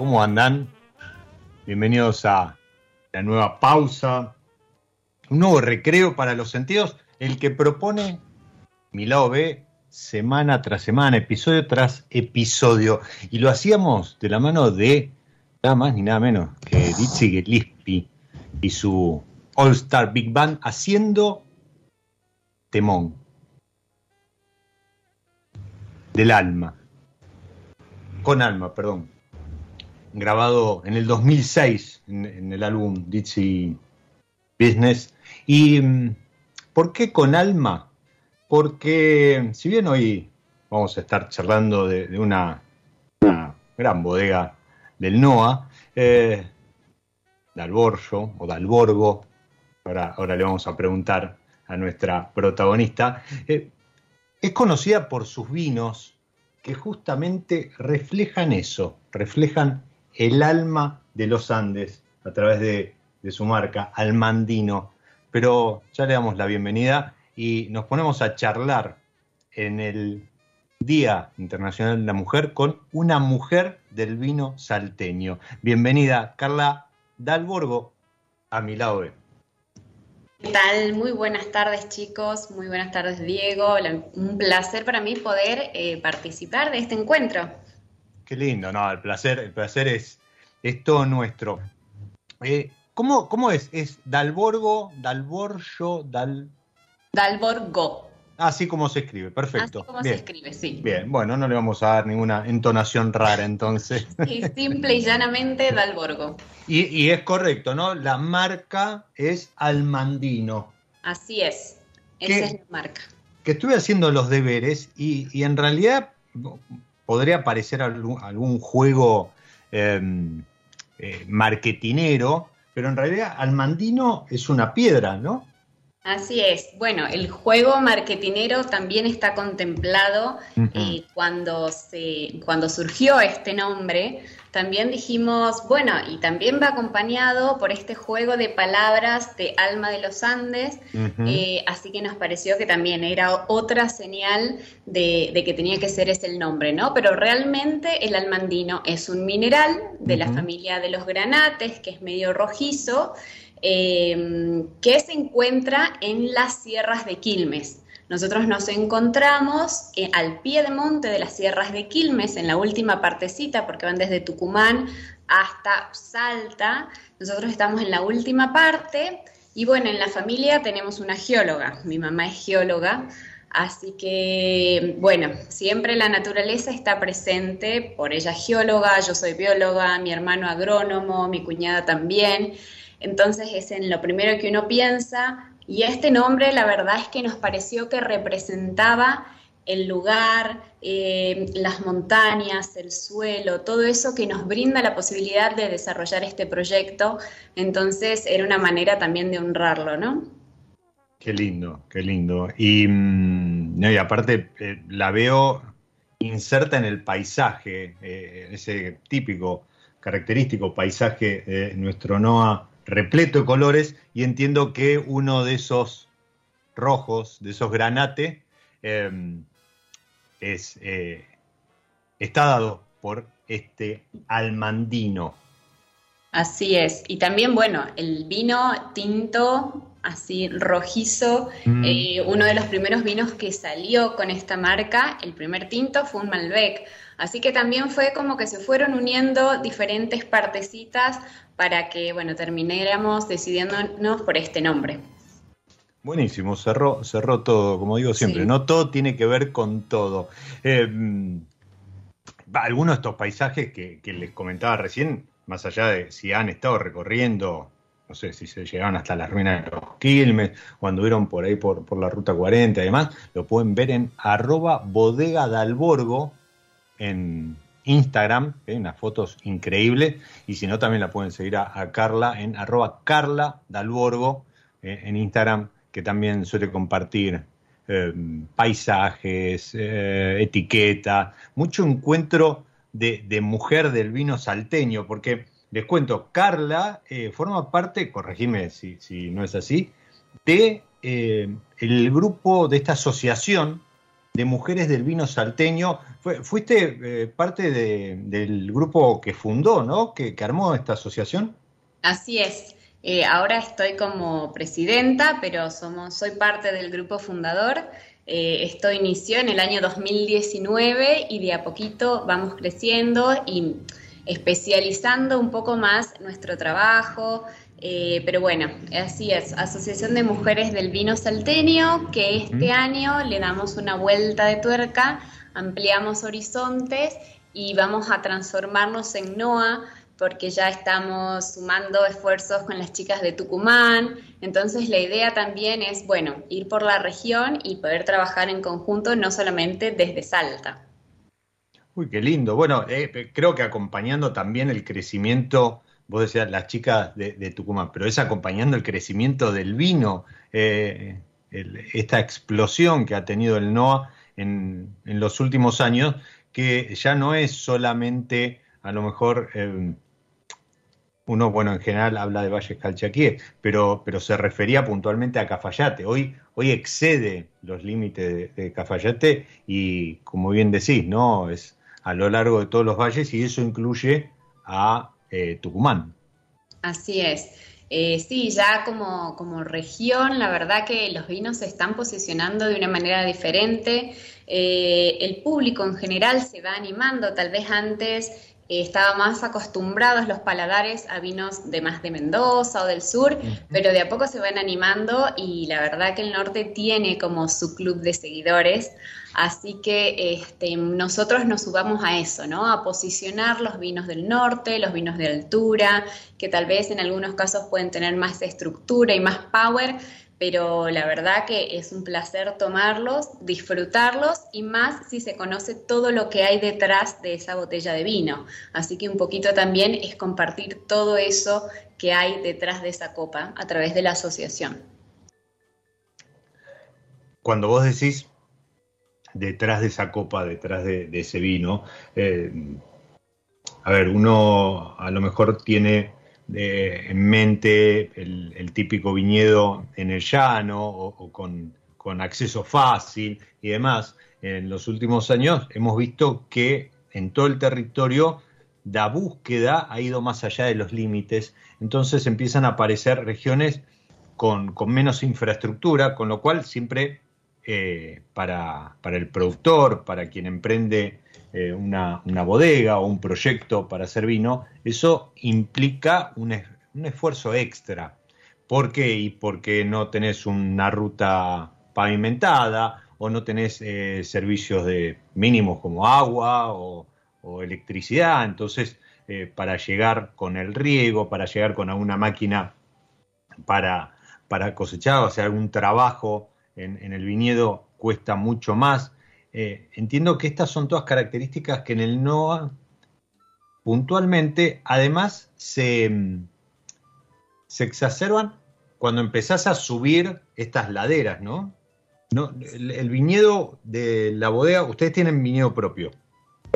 ¿Cómo andan? Bienvenidos a la nueva pausa, un nuevo recreo para los sentidos, el que propone mi lado B semana tras semana, episodio tras episodio. Y lo hacíamos de la mano de nada más ni nada menos que Dizzy Gillespie y su All Star Big Band haciendo temón del alma, con alma, perdón grabado en el 2006 en, el álbum Ditsy Business. ¿Y mm, por qué con alma? Porque si bien hoy vamos a estar charlando de, una, gran bodega del NOA, eh, Dalborgo o Dalborgo, ahora, ahora le vamos a preguntar a nuestra protagonista, eh, es conocida por sus vinos que justamente reflejan eso, reflejan el alma de los Andes a través de, su marca, Almandino. Pero ya le damos la bienvenida y nos ponemos a charlar en el Día Internacional de la Mujer con una mujer del vino salteño. Bienvenida, Carla Dalborgo, a mi lado. ¿Qué tal? Muy buenas tardes chicos, muy buenas tardes Diego. Un placer para mí poder eh, participar de este encuentro. Qué lindo, no, el placer, el placer es, es todo nuestro. Eh, ¿cómo, es? ¿Es Dalborgo, Dalborgo, Dal... Dalborgo. Así como se escribe, perfecto. Así como se escribe, sí. Bien, bueno, no le vamos a dar ninguna entonación rara entonces. Sí, simple y llanamente Dalborgo. Y, es correcto, ¿no? La marca es Almandino. Así es, esa es la marca. Que estuve haciendo los deberes y, y en realidad podría parecer algún, juego em, eh, marketinero, pero en realidad Almandino es una piedra, ¿no? Así es. Bueno, el juego marketinero también está contemplado eh, cuando, se, cuando surgió este nombre. También dijimos, bueno, y también va acompañado por este juego de palabras de Alma de los Andes, eh, así que nos pareció que también era otra señal de, que tenía que ser ese el nombre, ¿no? Pero realmente el almandino es un mineral de la familia de los granates, que es medio rojizo, Em, que se encuentra en las sierras de Quilmes. Nosotros nos encontramos eh, al pie de monte de las sierras de Quilmes, en la última partecita, porque van desde Tucumán hasta Salta. Nosotros estamos en la última parte y bueno, en la familia tenemos una geóloga. Mi mamá es geóloga, Así que, bueno, siempre la naturaleza está presente, por ella geóloga, yo soy bióloga, mi hermano agrónomo, mi cuñada también. Entonces es en lo primero que uno piensa y este nombre la verdad es que nos pareció que representaba el lugar, eh, las montañas, el suelo, todo eso que nos brinda la posibilidad de desarrollar este proyecto. Entonces era una manera también de honrarlo, ¿no? Qué lindo, qué lindo. Y, mm, aparte eh, la veo inserta en el paisaje, eh, ese típico, característico paisaje de nuestro NOA repleto de colores y entiendo que uno de esos rojos, de esos granate, em, es, eh, está dado por este almandino. Así es. Y también, bueno, el vino tinto, así rojizo, mm. eh, uno de los primeros vinos que salió con esta marca, el primer tinto fue un Malbec. Así que también fue como que se fueron uniendo diferentes partecitas para que, bueno, termináramos decidiéndonos por este nombre. Buenísimo, cerró, cerró todo, como digo siempre, no todo tiene que ver con todo. Eh, algunos de estos paisajes que, les comentaba recién, más allá de si han estado recorriendo, no sé si se llegaron hasta las ruinas de los Quilmes o anduvieron por ahí por, por la ruta 40 y demás, lo pueden ver en arroba bodega dalborgo en, Instagram, hay unas fotos increíbles, y si no también la pueden seguir a, Carla en arroba Carla Dalborgo eh, en Instagram, que también suele compartir eh, paisajes, eh, etiqueta, mucho encuentro de, mujer del vino salteño, porque les cuento, Carla forma parte, corregime si, si, no es así, de el grupo de esta asociación de mujeres del vino salteño. fuiste eh, parte del grupo que fundó, ¿no? Que, armó esta asociación. Así es. Eh, ahora estoy como presidenta, pero somos, soy parte del grupo fundador. Eh, esto inició en el año 2019 y de a poquito vamos creciendo y especializando un poco más nuestro trabajo, eh, pero bueno, así es, Asociación de Mujeres del Vino Salteño, que este año le damos una vuelta de tuerca, ampliamos horizontes y vamos a transformarnos en NOA porque ya estamos sumando esfuerzos con las chicas de Tucumán. Entonces la idea también es, bueno, ir por la región y poder trabajar en conjunto, no solamente desde Salta. Uy, qué lindo. Bueno, eh, creo que acompañando también el crecimiento vos decías las chicas de, Tucumán, pero es acompañando el crecimiento del vino, eh, esta explosión que ha tenido el NOA en, los últimos años, que ya no es solamente, a lo mejor, eh, uno, bueno, en general habla de Valles Calchaquíes, pero, pero se refería puntualmente a Cafayate. Hoy, hoy excede los límites de, Cafayate y, como bien decís, ¿no? Es a lo largo de todos los valles y eso incluye a eh, Tucumán. Así es. Eh, sí, ya como, como, región, la verdad que los vinos se están posicionando de una manera diferente. Eh, el público en general se va animando, tal vez antes estaba más acostumbrados los paladares a vinos de más de Mendoza o del sur, pero de a poco se van animando y la verdad que el norte tiene como su club de seguidores, así que este, nosotros nos subamos a eso, ¿no? A posicionar los vinos del norte, los vinos de altura, que tal vez en algunos casos pueden tener más estructura y más power, pero la verdad que es un placer tomarlos, disfrutarlos y más si se conoce todo lo que hay detrás de esa botella de vino. Así que un poquito también es compartir todo eso que hay detrás de esa copa a través de la asociación. cuando vos decís detrás de esa copa, detrás de, ese vino, eh, a ver, uno a lo mejor tiene eh, en mente el, típico viñedo en el llano o, con, acceso fácil y demás. En los últimos años hemos visto que en todo el territorio la búsqueda ha ido más allá de los límites, entonces empiezan a aparecer regiones con, menos infraestructura, con lo cual siempre eh, para, el productor, para quien emprende eh, una, bodega o un proyecto para hacer vino, eso implica un, esfuerzo extra. ¿Por qué? Y porque no tenés una ruta pavimentada o no tenés eh, servicios de mínimos como agua o, electricidad. Entonces, para llegar con el riego, para llegar con alguna máquina para, para cosechar, o sea, algún trabajo en, el viñedo cuesta mucho más. Eh, entiendo que estas son todas características que en el NOA puntualmente, además, se, se exacerban cuando empezás a subir estas laderas, ¿no? no el, viñedo de la bodega, ustedes tienen viñedo propio.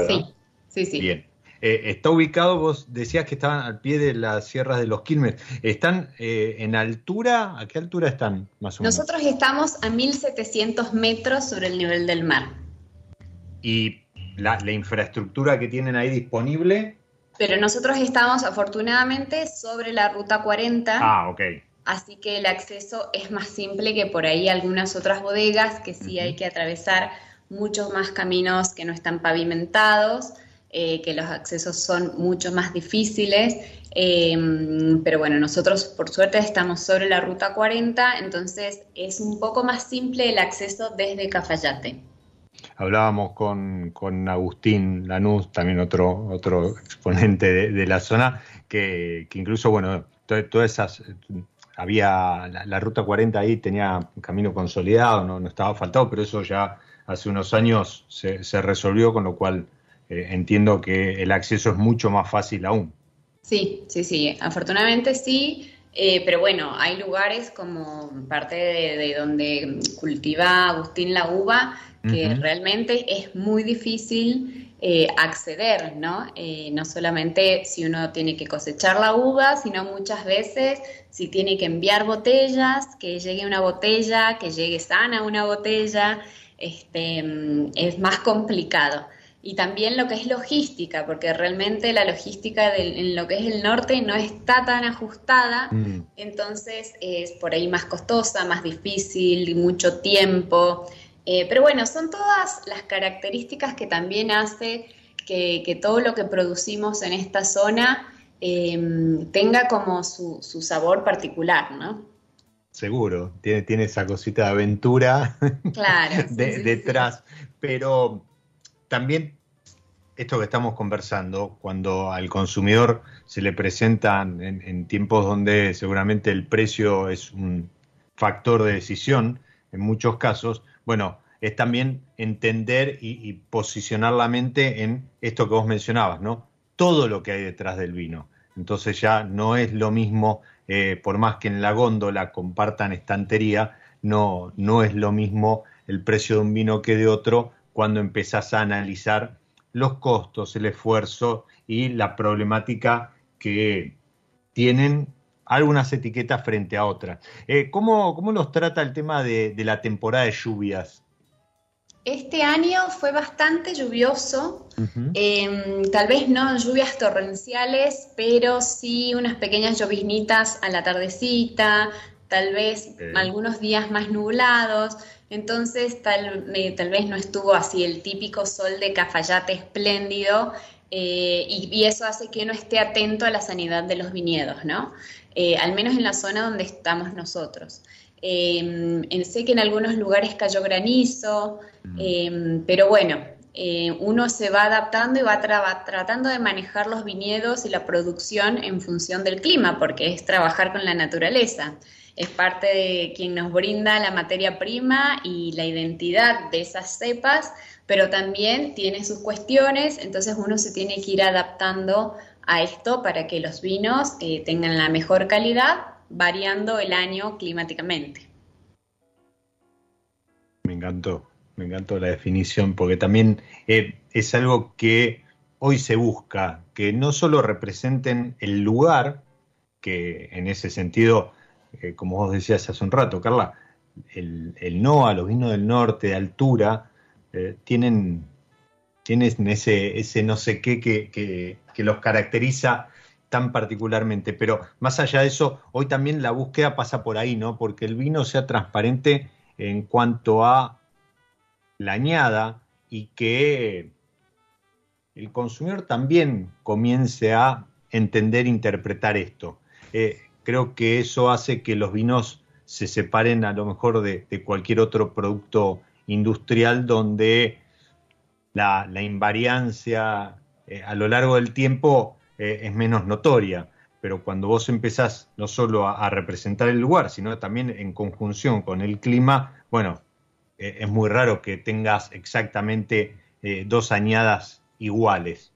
Sí, sí, sí. Bien. Eh, está ubicado, vos decías que estaban al pie de las sierras de los Quilmes. ¿Están eh, en altura? ¿A qué altura están más o menos? Nosotros estamos a 1700 metros sobre el nivel del mar. ¿Y la, infraestructura que tienen ahí disponible? Pero nosotros estamos afortunadamente sobre la ruta 40. Ah, ok. Así que el acceso es más simple que por ahí algunas otras bodegas que sí hay que atravesar muchos más caminos que no están pavimentados. Eh, que los accesos son mucho más difíciles, eh, pero bueno, nosotros por suerte estamos sobre la ruta 40, entonces es un poco más simple el acceso desde Cafayate. Hablábamos con, Agustín Lanús, también otro, otro exponente de, la zona, que, incluso, bueno, todas esas había la, ruta 40 ahí tenía camino consolidado, no, no estaba faltado, pero eso ya hace unos años se, se resolvió, con lo cual eh, entiendo que el acceso es mucho más fácil aún. Sí, sí, sí, afortunadamente sí, eh, pero bueno, hay lugares como parte de, donde cultiva Agustín la uva que realmente es muy difícil eh, acceder, ¿no? no solamente si uno tiene que cosechar la uva, sino muchas veces si tiene que enviar botellas, que llegue una botella, que llegue sana una botella, este, mm, es más complicado y también lo que es logística, porque realmente la logística en lo que es el norte no está tan ajustada, mm. entonces es por ahí más costosa, más difícil, mucho tiempo. Eh, pero bueno, son todas las características que también hace que, todo lo que producimos en esta zona em, tenga como su, sabor particular, ¿no? Seguro, tiene, tiene esa cosita de aventura detrás, pero también esto que estamos conversando, cuando al consumidor se le presentan en, tiempos donde seguramente el precio es un factor de decisión, en muchos casos, bueno, es también entender y, posicionar la mente en esto que vos mencionabas, ¿no? Todo lo que hay detrás del vino. Entonces ya no es lo mismo, eh, por más que en la góndola compartan estantería, no, no es lo mismo el precio de un vino que de otro, cuando empezás a analizar los costos, el esfuerzo y la problemática que tienen algunas etiquetas frente a otras. Eh, ¿cómo, ¿cómo, los trata el tema de, la temporada de lluvias? Este año fue bastante lluvioso, em, tal vez no lluvias torrenciales, pero sí unas pequeñas lloviznitas a la tardecita, tal vez algunos días más nublados. Entonces tal, tal vez no estuvo así el típico sol de Cafayate espléndido eh, y, eso hace que uno esté atento a la sanidad de los viñedos, ¿no? Eh, al menos en la zona donde estamos nosotros. Em, sé que en algunos lugares cayó granizo, mm. em, pero bueno, eh, uno se va adaptando y va tratando de manejar los viñedos y la producción en función del clima, porque es trabajar con la naturaleza es parte de quien nos brinda la materia prima y la identidad de esas cepas, pero también tiene sus cuestiones, entonces uno se tiene que ir adaptando a esto para que los vinos eh, tengan la mejor calidad, variando el año climáticamente. me encantó, me encantó la definición, porque también eh, es algo que hoy se busca, que no solo representen el lugar, que en ese sentido, eh, como vos decías hace un rato, Carla, el, el NOA, los vinos del norte de altura, eh, tienen, tienen ese, ese no sé qué que, que, los caracteriza tan particularmente. Pero más allá de eso, hoy también la búsqueda pasa por ahí, ¿no? Porque el vino sea transparente en cuanto a la añada y que el consumidor también comience a entender, interpretar esto. Eh, creo que eso hace que los vinos se separen a lo mejor de, cualquier otro producto industrial donde la, invariancia eh, a lo largo del tiempo eh, es menos notoria. Pero cuando vos empezás no solo a, representar el lugar, sino también en conjunción con el clima, bueno, es muy raro que tengas exactamente dos añadas iguales.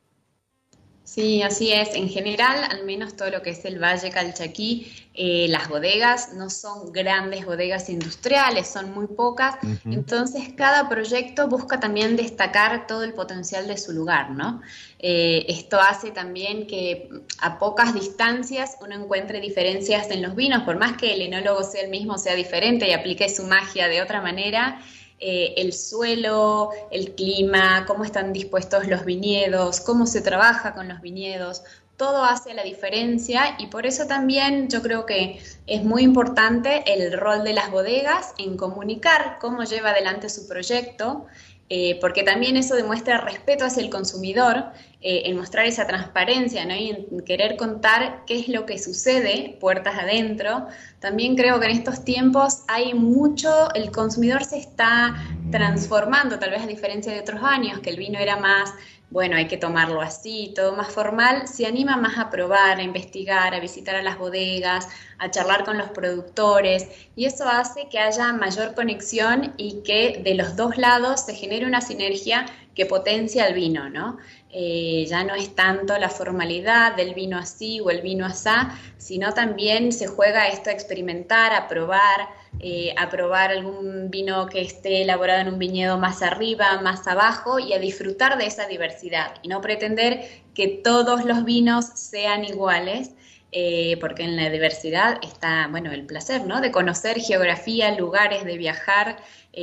Sí, así es. En general, al menos todo lo que es el Valle Calchaquí, eh, las bodegas no son grandes bodegas industriales, son muy pocas. Entonces, cada proyecto busca también destacar todo el potencial de su lugar, ¿no? Eh, esto hace también que a pocas distancias uno encuentre diferencias en los vinos, por más que el enólogo sea el mismo, sea diferente y aplique su magia de otra manera. Eh, el suelo, el clima, cómo están dispuestos los viñedos, cómo se trabaja con los viñedos, todo hace la diferencia y por eso también yo creo que es muy importante el rol de las bodegas en comunicar cómo lleva adelante su proyecto, eh, porque también eso demuestra respeto hacia el consumidor, eh, en mostrar esa transparencia ¿no? y en querer contar qué es lo que sucede puertas adentro. También creo que en estos tiempos hay mucho, el consumidor se está transformando, tal vez a diferencia de otros años, que el vino era más bueno, hay que tomarlo así, todo más formal, se anima más a probar, a investigar, a visitar a las bodegas, a charlar con los productores y eso hace que haya mayor conexión y que de los dos lados se genere una sinergia que potencia el vino, ¿no? Eh, ya no es tanto la formalidad del vino así o el vino asá, sino también se juega esto a experimentar, a probar, eh, a probar algún vino que esté elaborado en un viñedo más arriba, más abajo y a disfrutar de esa diversidad y no pretender que todos los vinos sean iguales. Eh, porque en la diversidad está, bueno, el placer, ¿no? De conocer geografía, lugares, de viajar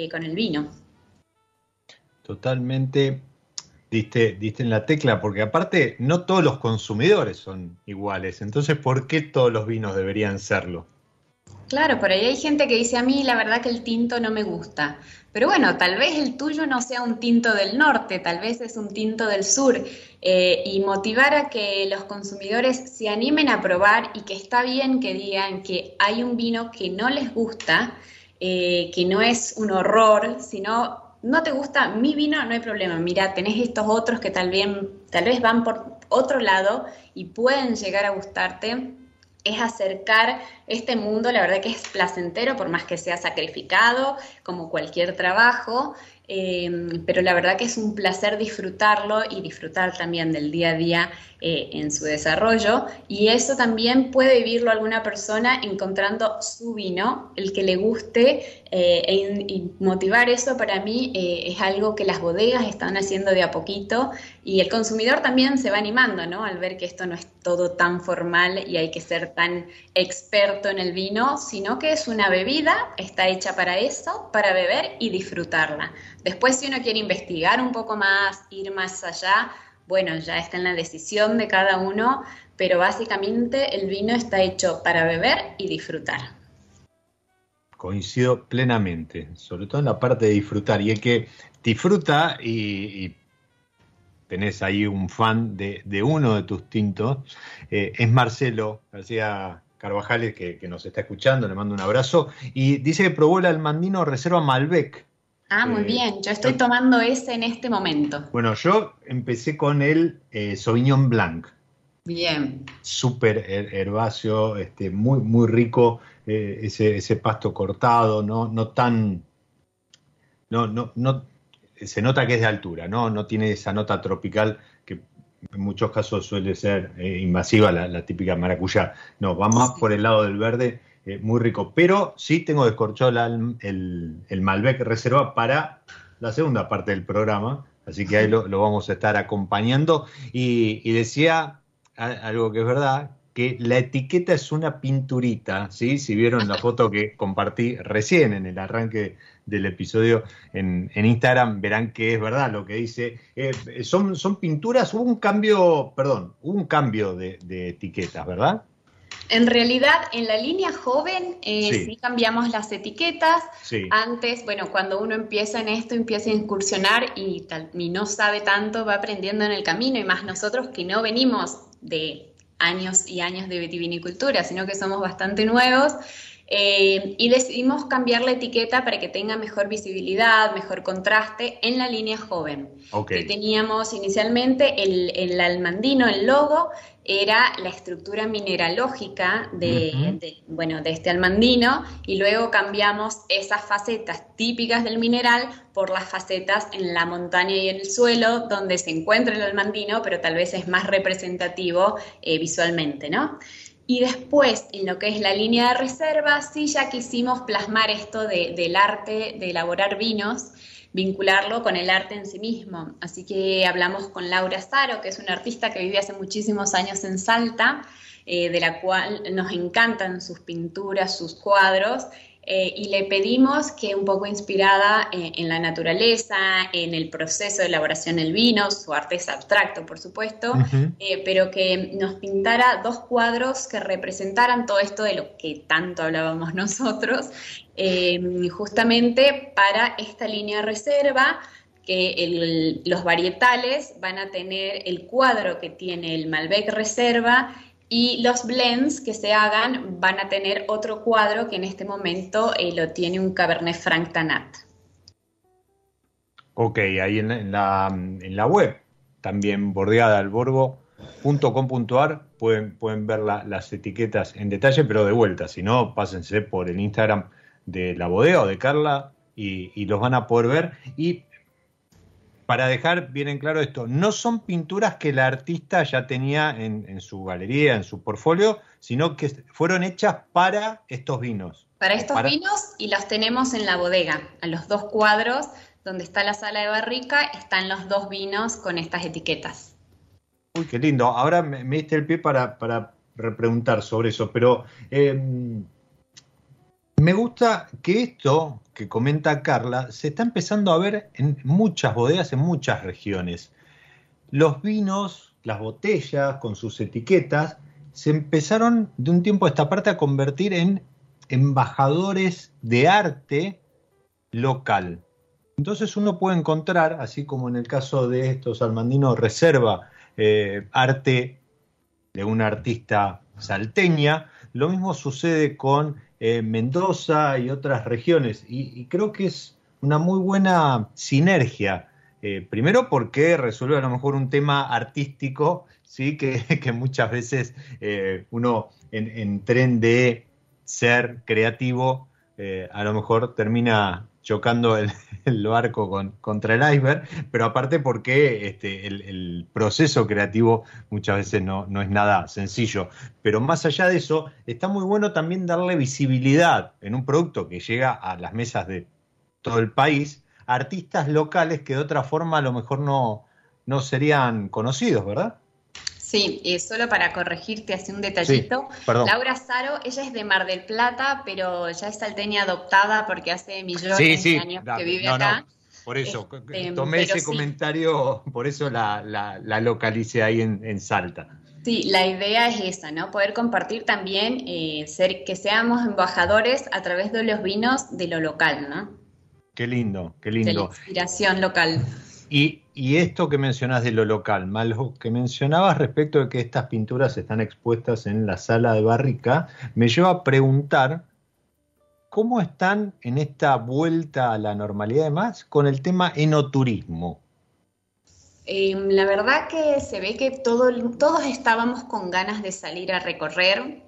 con el vino. Totalmente diste, diste en la tecla, porque aparte no todos los consumidores son iguales, entonces ¿por qué todos los vinos deberían serlo? Claro, por ahí hay gente que dice a mí la verdad que el tinto no me gusta, pero bueno, tal vez el tuyo no sea un tinto del norte, tal vez es un tinto del sur, eh, y motivar a que los consumidores se animen a probar y que está bien que digan que hay un vino que no les gusta, eh, que no es un horror, sino no te gusta mi vino, no hay problema. Mira, tenés estos otros que tal, tal vez van por otro lado y pueden llegar a gustarte. Es acercar este mundo, la verdad que es placentero, por más que sea sacrificado, como cualquier trabajo, eh, pero la verdad que es un placer disfrutarlo y disfrutar también del día a día eh, en su desarrollo. Y eso también puede vivirlo alguna persona encontrando su vino, el que le guste, eh, e y motivar eso para mí es algo que las bodegas están haciendo de a poquito y el consumidor también se va animando, ¿no? Al ver que esto no es todo tan formal y hay que ser tan experto en el vino, sino que es una bebida, está hecha para eso, para beber y disfrutarla. Después, si uno quiere investigar un poco más, ir más allá, bueno, ya está en la decisión de cada uno, pero básicamente el vino está hecho para beber y disfrutar. Coincido plenamente, sobre todo en la parte de disfrutar. Y el que disfruta y, tenés ahí un fan de, uno de tus tintos, eh, es Marcelo García Carvajales, que, que, nos está escuchando, le mando un abrazo, y dice que probó el almandino Reserva Malbec, Ah, muy eh, bien. Yo estoy tomando ese en este momento. Bueno, yo empecé con el eh, Sauvignon Blanc. Bien. Súper herbáceo, este, muy, muy rico, eh, ese, ese, pasto cortado, no, no tan. No, no, no. Se nota que es de altura, ¿no? No tiene esa nota tropical que en muchos casos suele ser invasiva, la, típica maracuyá. No, va más por el lado del verde eh, muy rico. Pero sí tengo descorchado el, el, Malbec Reserva para la segunda parte del programa, así que ahí lo, vamos a estar acompañando. Y, decía algo que es verdad, que la etiqueta es una pinturita, ¿sí? Si vieron la foto que compartí recién en el arranque del episodio en, Instagram, verán que es verdad lo que dice. Eh, son, son pinturas, hubo un cambio, perdón, hubo un cambio de, etiquetas, ¿verdad? En realidad, en la línea joven eh, sí. cambiamos las etiquetas. Antes, bueno, cuando uno empieza en esto, empieza a incursionar y, tal, y no sabe tanto, va aprendiendo en el camino. Y más nosotros que no venimos de años y años de vitivinicultura, sino que somos bastante nuevos. Eh, y decidimos cambiar la etiqueta para que tenga mejor visibilidad, mejor contraste en la línea joven. Que teníamos inicialmente el, el, almandino, el logo, era la estructura mineralógica de, bueno, de este almandino y luego cambiamos esas facetas típicas del mineral por las facetas en la montaña y en el suelo donde se encuentra el almandino, pero tal vez es más representativo eh, visualmente, ¿no? Y después, en lo que es la línea de reserva, sí ya quisimos plasmar esto del arte de elaborar vinos, vincularlo con el arte en sí mismo. Así que hablamos con Laura Zaro, que es una artista que vive hace muchísimos años en Salta, eh, de la cual nos encantan sus pinturas, sus cuadros, eh, y le pedimos que un poco inspirada eh, en la naturaleza, en el proceso de elaboración del vino, su arte es abstracto, por supuesto, eh, pero que nos pintara dos cuadros que representaran todo esto de lo que tanto hablábamos nosotros, justamente para esta línea de reserva que los varietales van a tener el cuadro que tiene el Malbec Reserva y los blends que se hagan van a tener otro cuadro que en este momento eh, lo tiene un Cabernet Franc Tanat. Ok, ahí en la, en la, web, también bordeada al borbo.com.ar, pueden, pueden ver las etiquetas en detalle, pero de vuelta, si no, pásense por el Instagram de la bodega o de Carla y, y los van a poder ver. Y para dejar bien en claro esto, no son pinturas que la artista ya tenía en, su galería, en su portfolio, sino que fueron hechas para estos vinos. Para estos vinos y los tenemos en la bodega, a los dos cuadros donde está la sala de barrica, están los dos vinos con estas etiquetas. Uy, qué lindo. Ahora me, diste el pie para, para repreguntar sobre eso, pero em, me gusta que esto que comenta Carla se está empezando a ver en muchas bodegas, en muchas regiones. Los vinos, las botellas con sus etiquetas, se empezaron de un tiempo a esta parte a convertir en embajadores de arte local. Entonces uno puede encontrar, así como en el caso de estos Almandino Reserva, eh, arte de una artista salteña, lo mismo sucede con eh, Mendoza y otras regiones. Y, creo que es una muy buena sinergia. Eh, primero porque resuelve a lo mejor un tema artístico, ¿sí? que, muchas veces eh, uno en, tren de ser creativo, a lo mejor termina chocando el, barco con, contra el iceberg, pero aparte porque este, el, proceso creativo muchas veces no, no, es nada sencillo. Pero más allá de eso, está muy bueno también darle visibilidad en un producto que llega a las mesas de todo el país a artistas locales que de otra forma a lo mejor no, no serían conocidos, ¿verdad? Sí, eh, solo para corregirte hace un detallito. Laura Saro, ella es de Mar del Plata, pero ya es salteña adoptada porque hace millones de años que vive acá. Por eso, este, tomé ese comentario, por eso la, la, localicé ahí en, Salta. Sí, la idea es esa, ¿no? Poder compartir también, eh, ser, que seamos embajadores a través de los vinos de lo local, ¿no? Qué lindo, qué lindo. De la inspiración local. Y, esto que mencionas de lo local, malo que mencionabas respecto de que estas pinturas están expuestas en la sala de barrica, me lleva a preguntar cómo están en esta vuelta a la normalidad más con el tema enoturismo. Em, la verdad que se ve que todo, todos estábamos con ganas de salir a recorrer,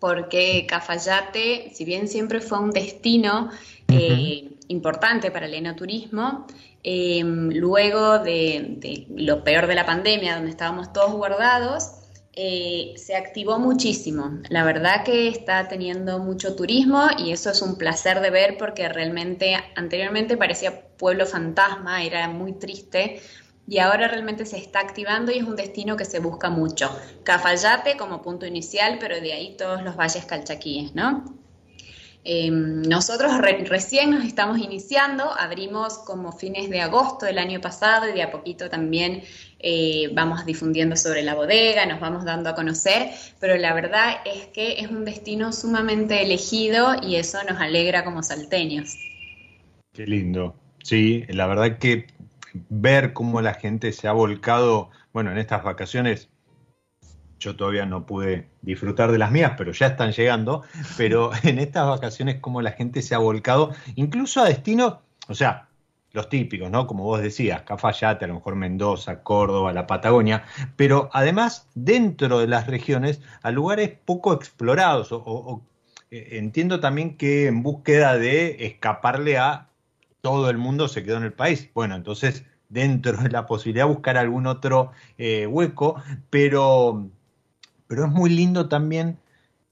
porque Cafayate, si bien siempre fue un destino eh, importante para el enoturismo, Em, luego de, lo peor de la pandemia, donde estábamos todos guardados, eh, se activó muchísimo. La verdad que está teniendo mucho turismo y eso es un placer de ver porque realmente anteriormente parecía pueblo fantasma, era muy triste y ahora realmente se está activando y es un destino que se busca mucho. Cafayate como punto inicial, pero de ahí todos los valles calchaquíes, ¿no? Em, nosotros recién nos estamos iniciando, abrimos como fines de agosto del año pasado y de a poquito también eh, vamos difundiendo sobre la bodega, nos vamos dando a conocer, pero la verdad es que es un destino sumamente elegido y eso nos alegra como salteños. Qué lindo. Sí, la verdad que ver cómo la gente se ha volcado, bueno, en estas vacaciones yo todavía no pude disfrutar de las mías, pero ya están llegando, pero en estas vacaciones cómo la gente se ha volcado, incluso a destinos, o sea, los típicos, ¿no? Como vos decías, Cafayate, a lo mejor Mendoza, Córdoba, la Patagonia, pero además dentro de las regiones a lugares poco explorados, o, eh, entiendo también que en búsqueda de escaparle a todo el mundo se quedó en el país. Bueno, entonces dentro de la posibilidad de buscar algún otro eh, hueco, pero pero es muy lindo también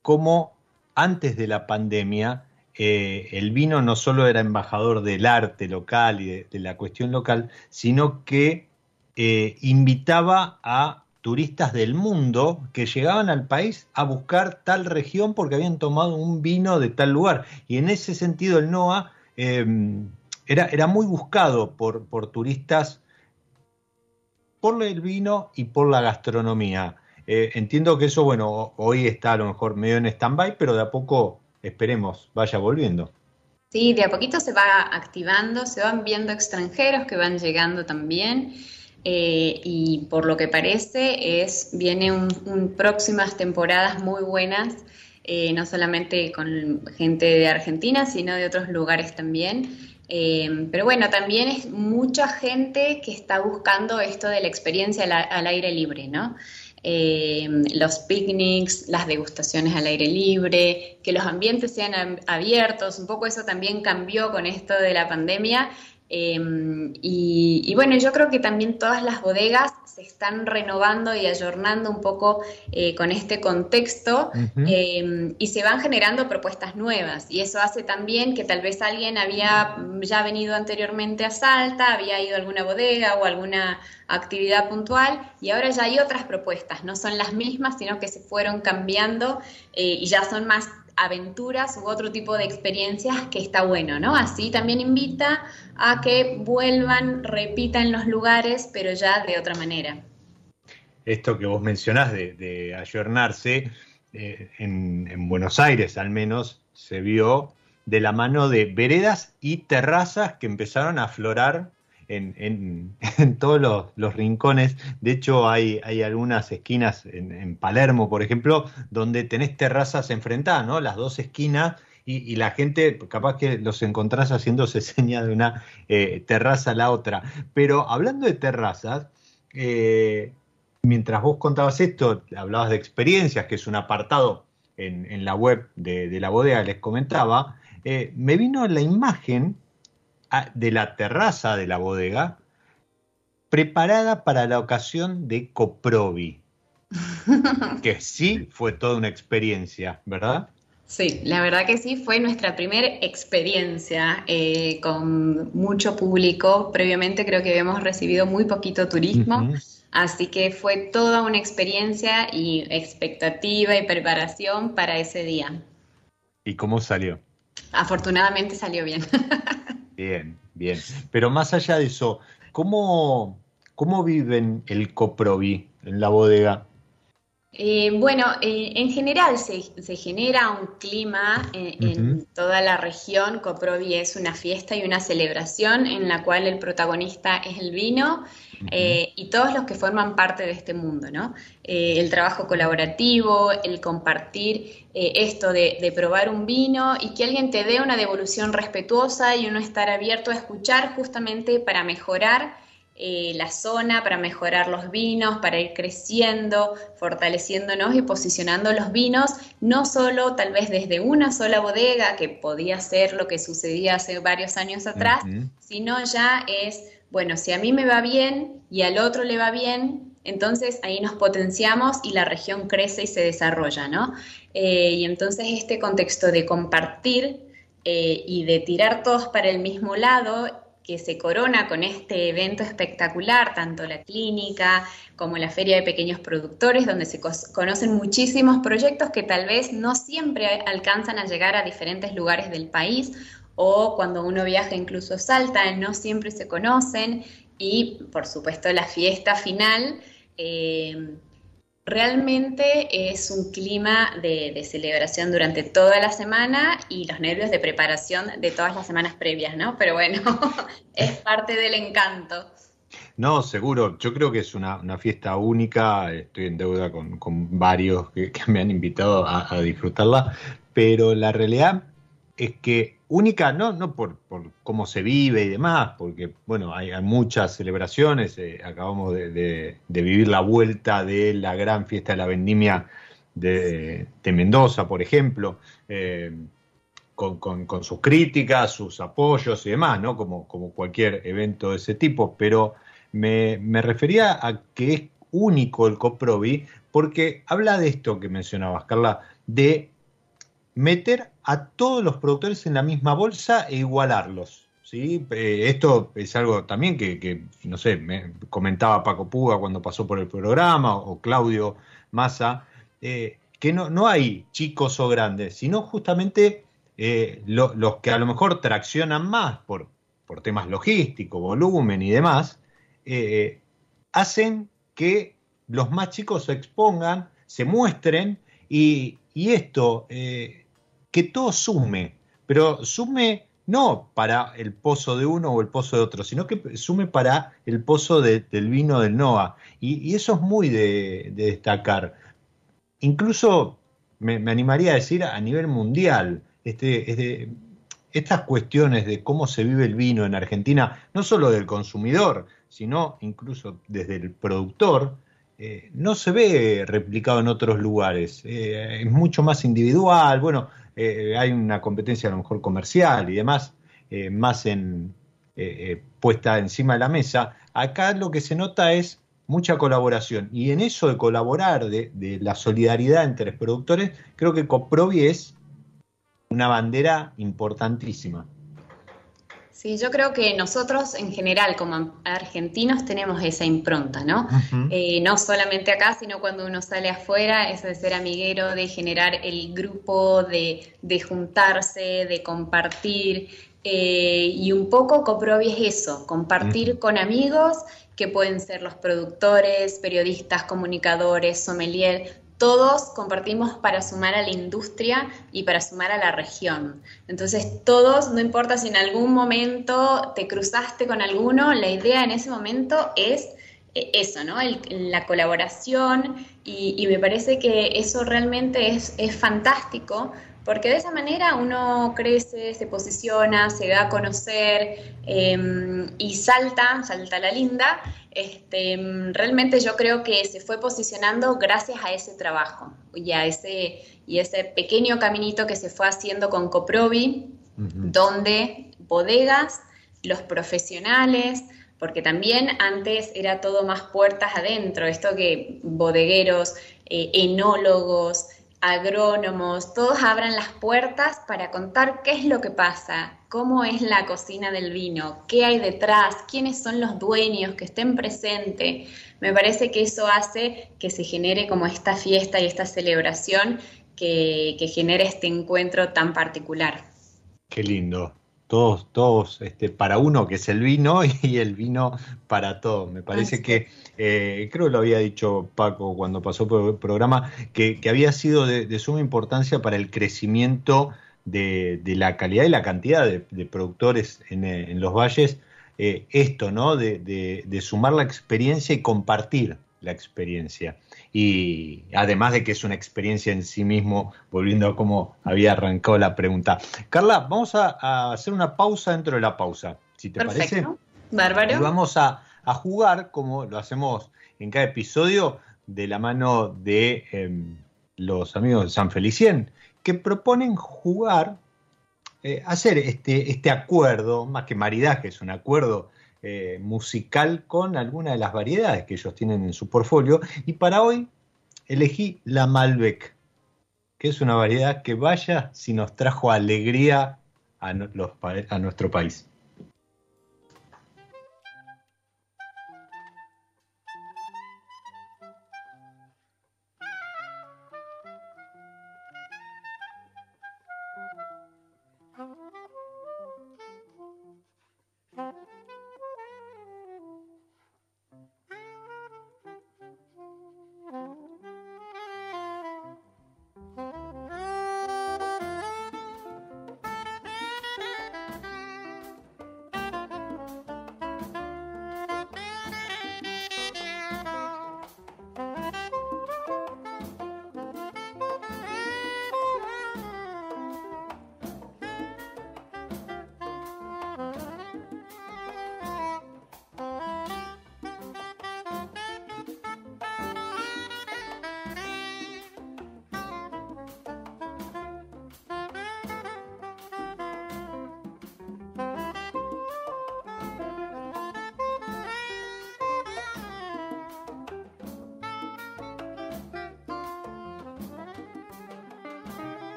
cómo antes de la pandemia eh, el vino no solo era embajador del arte local y de, la cuestión local, sino que eh, invitaba a turistas del mundo que llegaban al país a buscar tal región porque habían tomado un vino de tal lugar. Y en ese sentido el NOA em, era, era, muy buscado por, por turistas por el vino y por la gastronomía. Eh, entiendo que eso, bueno, hoy está a lo mejor medio en stand-by, pero de a poco esperemos vaya volviendo. Sí, de a poquito se va activando, se van viendo extranjeros que van llegando también. Eh, y por lo que parece es viene un, próximas temporadas muy buenas, eh, no solamente con gente de Argentina, sino de otros lugares también. pero bueno, también es mucha gente que está buscando esto de la experiencia al aire libre, ¿no? Eh, los picnics, las degustaciones al aire libre, que los ambientes sean abiertos, un poco eso también cambió con esto de la pandemia. Em, y, bueno, yo creo que también todas las bodegas se están renovando y ayornando un poco eh, con este contexto em, y se van generando propuestas nuevas. Y eso hace también que tal vez alguien había ya venido anteriormente a Salta, había ido a alguna bodega o alguna actividad puntual y ahora ya hay otras propuestas, no son las mismas, sino que se fueron cambiando eh, y ya son más aventuras u otro tipo de experiencias que está bueno, ¿no? Así también invita a que vuelvan, repitan los lugares, pero ya de otra manera. Esto que vos mencionás de, ayornarse, eh, en Buenos Aires al menos se vio de la mano de veredas y terrazas que empezaron a aflorar en, todos los, rincones. De hecho, hay, hay algunas esquinas en, Palermo, por ejemplo, donde tenés terrazas enfrentadas, ¿no? Las dos esquinas. Y, la gente, capaz que los encontrás haciéndose seña de una eh, terraza a la otra. Pero hablando de terrazas, eh, mientras vos contabas esto, hablabas de experiencias, que es un apartado en, la web de, la bodega, les comentaba, eh, me vino la imagen de la terraza de la bodega preparada para la ocasión de Coprobi. que sí fue toda una experiencia, ¿verdad? Sí, la verdad que sí, fue nuestra primera experiencia eh, con mucho público. Previamente creo que habíamos recibido muy poquito turismo, así que fue toda una experiencia y expectativa y preparación para ese día. ¿Y cómo salió? Afortunadamente salió bien. Bien, bien. Pero más allá de eso, ¿cómo, cómo viven el coprovi en la bodega? Eh, bueno, eh, en general se, genera un clima eh, en toda la región. Coprovi es una fiesta y una celebración en la cual el protagonista es el vino y todos los que forman parte de este mundo, ¿no? el trabajo colaborativo, el compartir esto de, de, probar un vino y que alguien te dé una devolución respetuosa y uno estar abierto a escuchar justamente para mejorar eh, la zona para mejorar los vinos, para ir creciendo, fortaleciéndonos y posicionando los vinos, no solo tal vez desde una sola bodega, que podía ser lo que sucedía hace varios años atrás, sino ya es, bueno, si a mí me va bien y al otro le va bien, entonces ahí nos potenciamos y la región crece y se desarrolla, ¿no? Eh, y entonces este contexto de compartir eh, y de tirar todos para el mismo lado que se corona con este evento espectacular, tanto la clínica como la feria de pequeños productores, donde se conocen muchísimos proyectos que tal vez no siempre alcanzan a llegar a diferentes lugares del país o cuando uno viaja incluso Salta, no siempre se conocen y por supuesto la fiesta final. Eh, realmente es un clima de, celebración durante toda la semana y los nervios de preparación de todas las semanas previas, ¿no? Pero bueno, es parte del encanto. No, seguro. Yo creo que es una, fiesta única. Estoy en deuda con, varios que, me han invitado a disfrutarla. Pero la realidad es que única, no, no por, cómo se vive y demás, porque bueno, hay, muchas celebraciones, eh, acabamos de, vivir la vuelta de la gran fiesta de la vendimia de, Mendoza, por ejemplo, eh, con, sus críticas, sus apoyos y demás, ¿no? Como, como cualquier evento de ese tipo, pero me, me refería a que es único el COPROVI porque habla de esto que mencionabas, Carla, de meter a todos los productores en la misma bolsa e igualarlos. ¿sí? Eh, esto es algo también que, no sé, me comentaba Paco Puga cuando pasó por el programa, o Claudio Massa, eh, que no, no hay chicos o grandes, sino justamente eh, los que a lo mejor traccionan más por, por temas logísticos, volumen y demás, hacen que los más chicos se expongan, se muestren y, y esto que todo sume, pero sume no para el pozo de uno o el pozo de otro, sino que sume para el pozo del vino del NOA. Y, eso es muy de, destacar. Incluso me, animaría a decir a nivel mundial, este, estas cuestiones de cómo se vive el vino en Argentina, no solo del consumidor, sino incluso desde el productor, eh, no se ve replicado en otros lugares. Eh, es mucho más individual. Bueno, eh, hay una competencia a lo mejor comercial y demás, eh, más en, eh, puesta encima de la mesa. Acá lo que se nota es mucha colaboración y en eso de colaborar, de, la solidaridad entre productores, creo que Coprovi es una bandera importantísima. Sí, yo creo que nosotros en general como argentinos tenemos esa impronta, ¿no? Eh, no solamente acá, sino cuando uno sale afuera, eso de ser amiguero, de generar el grupo, de, juntarse, de compartir. Eh, y un poco Coprovi es eso, compartir con amigos que pueden ser los productores, periodistas, comunicadores, sommelier, todos compartimos para sumar a la industria y para sumar a la región. Entonces, todos, no importa si en algún momento te cruzaste con alguno, la idea en ese momento es eh, eso, ¿no? la colaboración y, me parece que eso realmente es, es fantástico porque de esa manera uno crece, se posiciona, se da a conocer em, y salta, salta la linda. Este, realmente yo creo que se fue posicionando gracias a ese trabajo y a ese, y ese pequeño caminito que se fue haciendo con Coprovi, donde bodegas, los profesionales, porque también antes era todo más puertas adentro, esto que bodegueros, eh, enólogos, agrónomos, todos abran las puertas para contar qué es lo que pasa, cómo es la cocina del vino, qué hay detrás, quiénes son los dueños, que estén presentes. Me parece que eso hace que se genere como esta fiesta y esta celebración que, que genere este encuentro tan particular. Qué lindo, todos, todos este, para uno que es el vino y el vino para todos. Me parece que, eh, creo que lo había dicho Paco cuando pasó por el programa, que, había sido de, suma importancia para el crecimiento de, la calidad y la cantidad de, productores en, los valles, eh, esto, ¿no? de sumar la experiencia y compartir la experiencia y además de que es una experiencia en sí mismo, volviendo a cómo había arrancado la pregunta. Carla, vamos a, hacer una pausa dentro de la pausa, si te parece. Bárbaro. Y vamos a, jugar, como lo hacemos en cada episodio, de la mano de em, los amigos de San Felicien, que proponen jugar, eh, hacer este, este acuerdo, más que maridaje, es un acuerdo eh, musical con alguna de las variedades que ellos tienen en su portfolio. Y para hoy elegí la Malbec, que es una variedad que vaya si nos trajo alegría a, a nuestro país.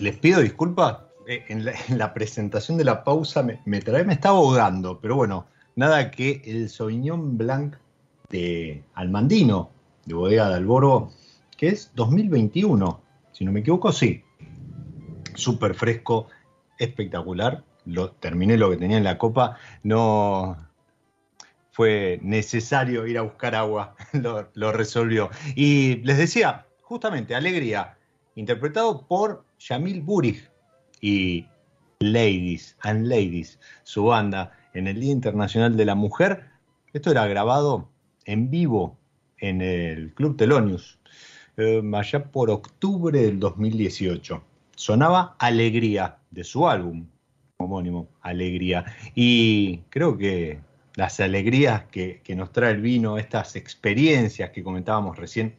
Les pido disculpas. Eh, en, la, presentación de la pausa me, me, me estaba ahogando, pero bueno, nada que el Sauvignon Blanc de Almandino, de Bodega de Alboro, que es 2021, si no me equivoco, sí. Súper fresco, espectacular. Lo, terminé lo que tenía en la copa, no fue necesario ir a buscar agua, lo resolvió. Y les decía, justamente, alegría, interpretado por Yamil Burich y Ladies and Ladies, su banda en el Día Internacional de la Mujer. Esto era grabado en vivo en el Club Telonius, eh, allá por octubre del 2018. Sonaba Alegría de su álbum homónimo, Alegría. Y creo que las alegrías que, que nos trae el vino, estas experiencias que comentábamos recién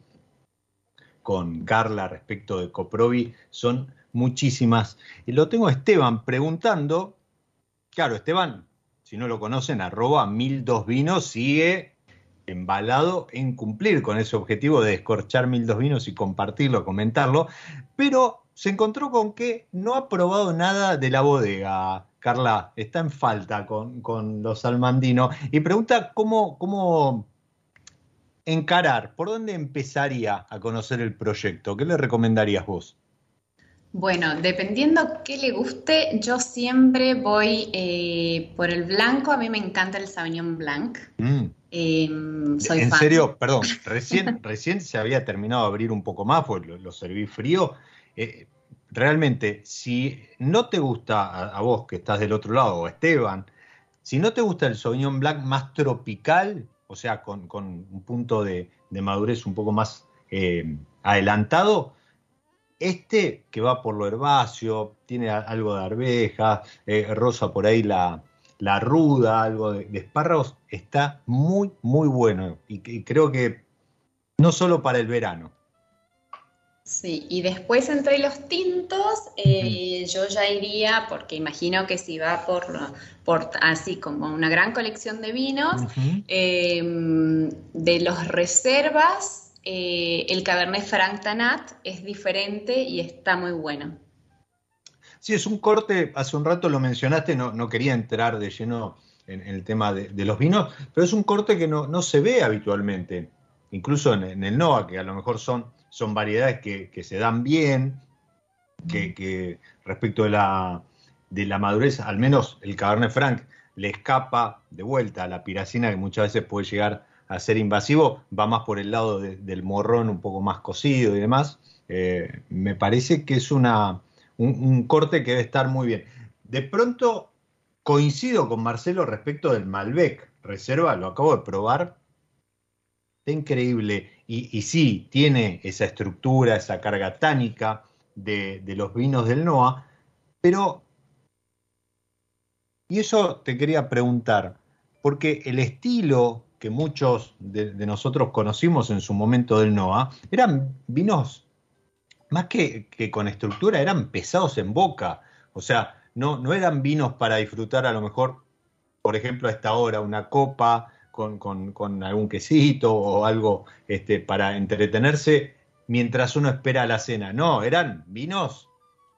con Carla respecto de Coprovi son muchísimas. Y lo tengo a Esteban preguntando, claro, Esteban, si no lo conocen, arroba mil dos vinos, sigue embalado en cumplir con ese objetivo de escorchar mil dos vinos y compartirlo, comentarlo, pero se encontró con que no ha probado nada de la bodega. Carla, está en falta con, con los almandinos y pregunta cómo, cómo encarar, por dónde empezaría a conocer el proyecto, ¿qué le recomendarías vos? Bueno, dependiendo qué le guste, yo siempre voy eh, por el blanco. A mí me encanta el Sauvignon Blanc. Mm. Em, soy en serio, perdón, recién, recién se había terminado de abrir un poco más, porque lo, serví frío. Eh, realmente, si no te gusta a, vos que estás del otro lado, o Esteban, si no te gusta el Sauvignon Blanc más tropical, o sea, con, un punto de, madurez un poco más eh, adelantado, este que va por lo herbáceo, tiene algo de arveja, eh, rosa por ahí la, ruda, algo de, espárragos, está muy, muy bueno. Y, creo que no solo para el verano. Sí, y después entre los tintos, eh, yo ya iría, porque imagino que si va por, por así como una gran colección de vinos, em, de los reservas, eh, el Cabernet Franc Tanat es diferente y está muy bueno. Sí, es un corte, hace un rato lo mencionaste, no, no quería entrar de lleno en, el tema de, los vinos, pero es un corte que no, se ve habitualmente, incluso en, el NOA, que a lo mejor son, son variedades que, se dan bien, que, respecto de la, de la madurez, al menos el Cabernet Franc le escapa de vuelta a la piracina que muchas veces puede llegar a ser invasivo, va más por el lado del morrón un poco más cocido y demás. Eh, me parece que es una, un, corte que debe estar muy bien. De pronto coincido con Marcelo respecto del Malbec Reserva, lo acabo de probar. Está increíble. Y, sí, tiene esa estructura, esa carga tánica de, los vinos del NOA, pero. Y eso te quería preguntar, porque el estilo que muchos de, de nosotros conocimos en su momento del NOA eran vinos más que, con estructura, eran pesados en boca. O sea, no, no eran vinos para disfrutar a lo mejor, por ejemplo, a esta hora, una copa con, algún quesito o algo este, para entretenerse mientras uno espera la cena. No, eran vinos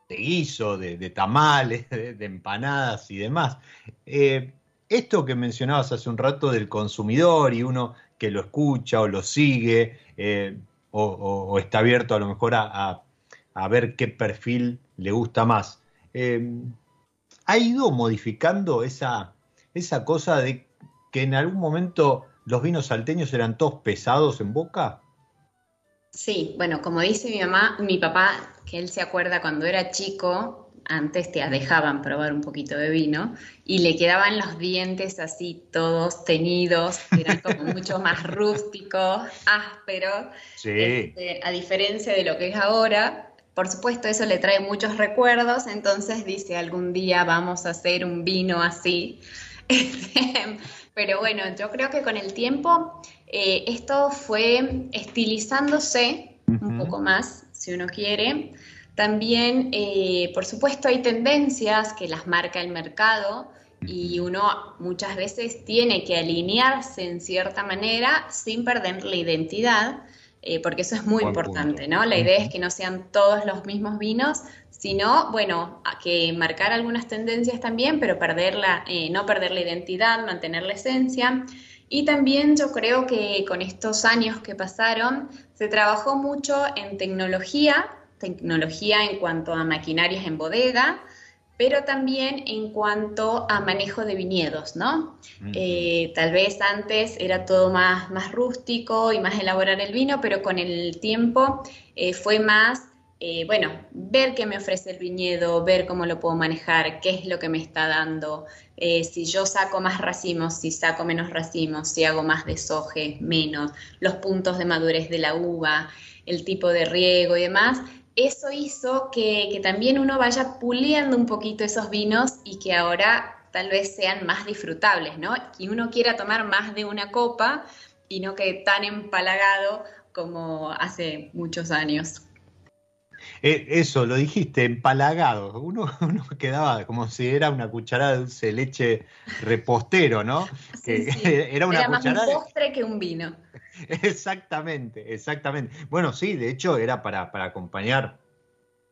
de guiso, de, tamales, de, empanadas y demás. Eh, esto que mencionabas hace un rato del consumidor y uno que lo escucha o lo sigue, eh, o, está abierto a lo mejor a, ver qué perfil le gusta más. Em, ¿Ha ido modificando esa, esa cosa de que en algún momento los vinos salteños eran todos pesados en boca? Sí, bueno, como dice mi mamá, mi papá, que él se acuerda cuando era chico, antes te dejaban probar un poquito de vino y le quedaban los dientes así todos tenidos, eran como mucho más rústicos, ásperos, este, a diferencia de lo que es ahora. Por supuesto, eso le trae muchos recuerdos, entonces dice, algún día vamos a hacer un vino así. Este, pero bueno, yo creo que con el tiempo eh, esto fue estilizándose un poco más, si uno quiere. También, eh, por supuesto, hay tendencias que las marca el mercado y uno muchas veces tiene que alinearse en cierta manera sin perder la identidad, eh, porque eso es muy importante, ¿no? La idea es que no sean todos los mismos vinos, sino, bueno, que marcar algunas tendencias también, pero perderla, eh, no perder la identidad, mantener la esencia. Y también yo creo que con estos años que pasaron, se trabajó mucho en tecnología tecnología en cuanto a maquinarias en bodega, pero también en cuanto a manejo de viñedos, ¿no? Eh, tal vez antes era todo más, más rústico y más elaborar el vino, pero con el tiempo eh, fue más, eh, bueno, ver qué me ofrece el viñedo, ver cómo lo puedo manejar, qué es lo que me está dando, si yo saco más racimos, si saco menos racimos, si hago más desoje, menos, los puntos de madurez de la uva, el tipo de riego y demás eso hizo que, también uno vaya puliendo un poquito esos vinos y que ahora tal vez sean más disfrutables, ¿no? Que uno quiera tomar más de una copa y no quede tan empalagado como hace muchos años. Eh, eso, lo dijiste, empalagado. Uno, uno, quedaba como si era una cucharada de dulce de leche repostero, ¿no? que Era una más un postre que un vino. Exactamente, exactamente. Bueno, sí, de hecho era para, acompañar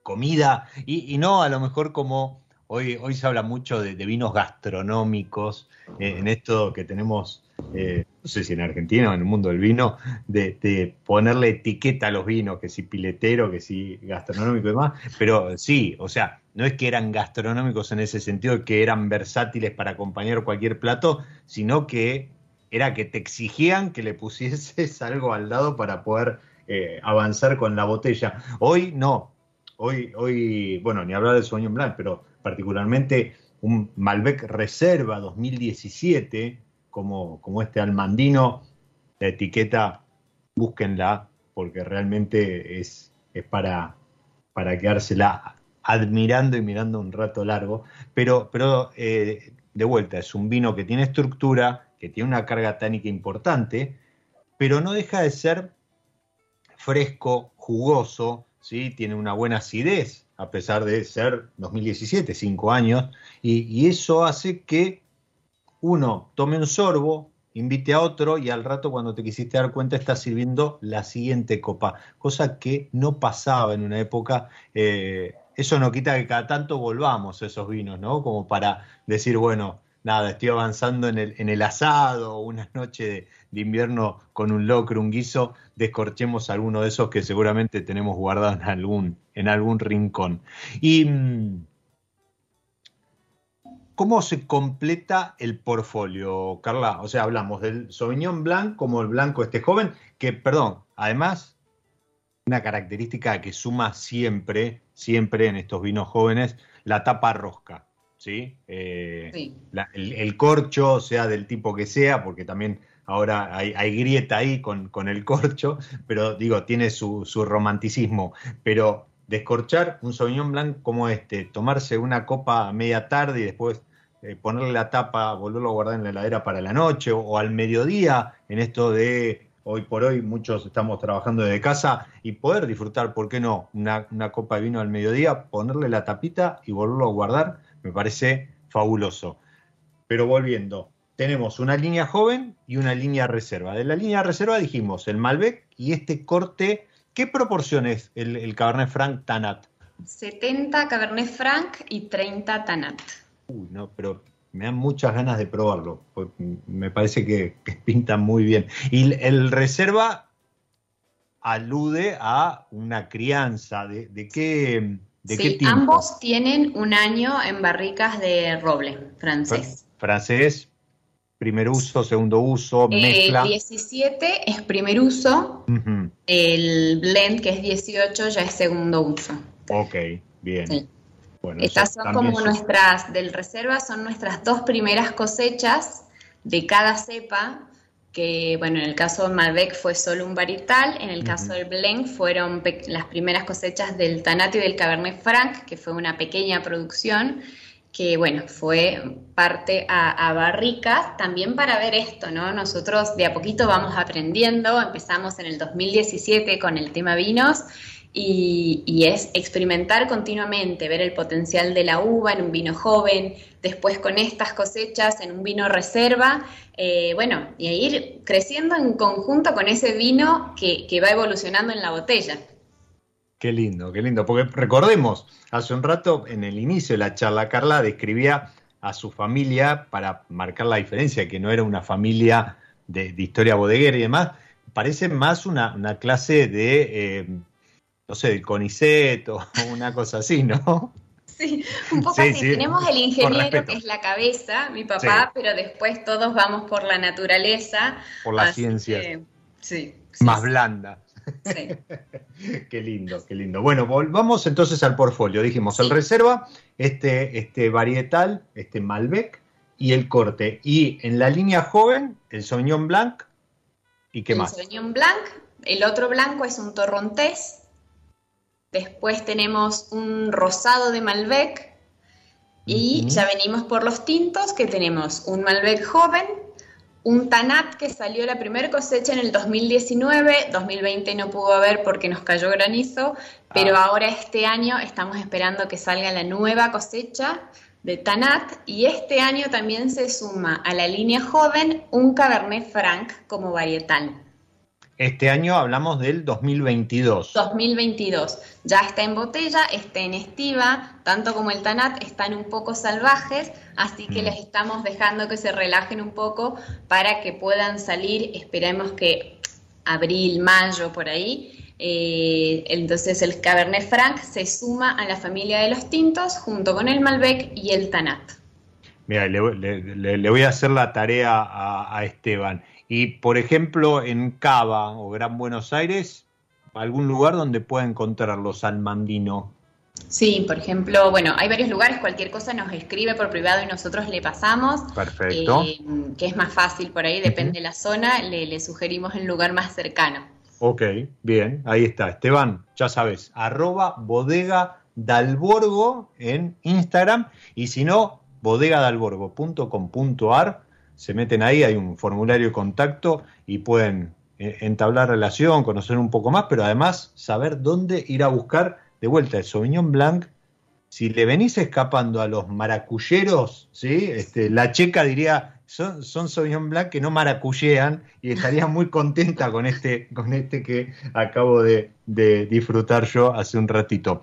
comida y, no a lo mejor como hoy, se habla mucho de, vinos gastronómicos, eh, en esto que tenemos, eh, no sé si en Argentina o en el mundo del vino, de, ponerle etiqueta a los vinos, que si piletero, que si gastronómico y demás, pero sí, o sea, no es que eran gastronómicos en ese sentido, que eran versátiles para acompañar cualquier plato, sino que era que te exigían que le pusieses algo al lado para poder eh, avanzar con la botella. Hoy no, hoy, hoy, bueno, ni hablar del Sauvignon Blanc, pero particularmente un Malbec Reserva 2017, como, como este almandino, la etiqueta, búsquenla, porque realmente es, es para, para quedársela admirando y mirando un rato largo, pero, pero eh, de vuelta, es un vino que tiene estructura, que tiene una carga tánica importante, pero no deja de ser fresco, jugoso, ¿sí? tiene una buena acidez, a pesar de ser 2017, cinco años, y, eso hace que uno tome un sorbo, invite a otro y al rato cuando te quisiste dar cuenta estás sirviendo la siguiente copa, cosa que no pasaba en una época. Eh, eso no quita que cada tanto volvamos esos vinos, ¿no? Como para decir, bueno, nada, estoy avanzando en el, en el asado, una noche de, de, invierno con un locro, un guiso, descorchemos alguno de esos que seguramente tenemos guardado en algún, en algún rincón. Y mm, ¿Cómo se completa el portfolio, Carla? O sea, hablamos del Sauvignon Blanc como el blanco este joven, que, perdón, además, una característica que suma siempre, siempre en estos vinos jóvenes, la tapa rosca, ¿sí? Eh, sí. La, el, el, corcho, sea del tipo que sea, porque también ahora hay, hay grieta ahí con, con, el corcho, pero digo, tiene su, su romanticismo, pero descorchar un Sauvignon Blanc como este, tomarse una copa a media tarde y después eh, ponerle la tapa, volverlo a guardar en la heladera para la noche o, o, al mediodía, en esto de hoy por hoy muchos estamos trabajando desde casa y poder disfrutar, ¿por qué no? Una, una copa de vino al mediodía, ponerle la tapita y volverlo a guardar, me parece fabuloso. Pero volviendo, tenemos una línea joven y una línea reserva. De la línea reserva dijimos el Malbec y este corte ¿Qué proporciones el, el Cabernet Franc Tanat? 70 Cabernet Franc y 30 Tanat. Uy, no, pero me dan muchas ganas de probarlo. Me parece que, que pinta muy bien. Y el reserva alude a una crianza. ¿De, de qué, de sí, qué tiempo? ambos tienen un año en barricas de roble francés. Francés, primer uso, segundo uso, mezcla. El 17 es primer uso, uh -huh. el blend que es 18 ya es segundo uso. Ok, bien. Sí. Bueno, Estas son como nuestras, del reserva, son nuestras dos primeras cosechas de cada cepa, que bueno, en el caso de Malbec fue solo un varietal, en el uh -huh. caso del blend fueron las primeras cosechas del Tanat y del Cabernet Franc, que fue una pequeña producción, que bueno, fue parte a, a, barricas también para ver esto, ¿no? Nosotros de a poquito vamos aprendiendo, empezamos en el 2017 con el tema vinos y, es experimentar continuamente, ver el potencial de la uva en un vino joven, después con estas cosechas en un vino reserva, eh, bueno, y ir creciendo en conjunto con ese vino que, que va evolucionando en la botella. Qué lindo, qué lindo. Porque recordemos, hace un rato en el inicio de la charla, Carla describía a su familia para marcar la diferencia, que no era una familia de, de historia bodeguera y demás. Parece más una, una clase de, eh, no sé, del CONICET o una cosa así, ¿no? Sí, un poco sí, así. Sí. Tenemos el ingeniero que es la cabeza, mi papá, sí. pero después todos vamos por la naturaleza. Por la ciencia. sí, Más blanda. Sí. qué lindo, qué lindo. Bueno, volvamos entonces al portfolio. Dijimos, el reserva, este, este varietal, este Malbec y el corte. Y en la línea joven, el Sauvignon Blanc. ¿Y qué el más? El Sauvignon Blanc. El otro blanco es un torrontés. Después tenemos un rosado de Malbec. Y uh -huh. ya venimos por los tintos, que tenemos un Malbec joven, un Tanat que salió la primera cosecha en el 2019, 2020 no pudo haber porque nos cayó granizo, pero ah. ahora este año estamos esperando que salga la nueva cosecha de Tanat y este año también se suma a la línea joven un Cabernet Franc como varietal. Este año hablamos del 2022. 2022. Ya está en botella, está en estiva, tanto como el Tanat están un poco salvajes, así que mm. les estamos dejando que se relajen un poco para que puedan salir, esperemos que abril, mayo, por ahí. Eh, entonces el Cabernet Franc se suma a la familia de los tintos junto con el Malbec y el Tanat. Mira, le, le, le voy a hacer la tarea a, a Esteban. Y, por ejemplo, en Cava o Gran Buenos Aires, algún lugar donde pueda encontrarlo, San Mandino. Sí, por ejemplo, bueno, hay varios lugares, cualquier cosa nos escribe por privado y nosotros le pasamos. Perfecto. Eh, que es más fácil por ahí, depende uh -huh. de la zona, le, le, sugerimos el lugar más cercano. Ok, bien, ahí está. Esteban, ya sabes, arroba bodega dalborgo en Instagram y si no, bodegadalborgo.com.ar se meten ahí, hay un formulario de contacto y pueden entablar relación, conocer un poco más, pero además saber dónde ir a buscar de vuelta el Sauvignon Blanc. Si le venís escapando a los maracuyeros, ¿sí? este, la checa diría, son, son Sauvignon Blanc que no maracuyean y estaría muy contenta con este, con este que acabo de, disfrutar yo hace un ratito.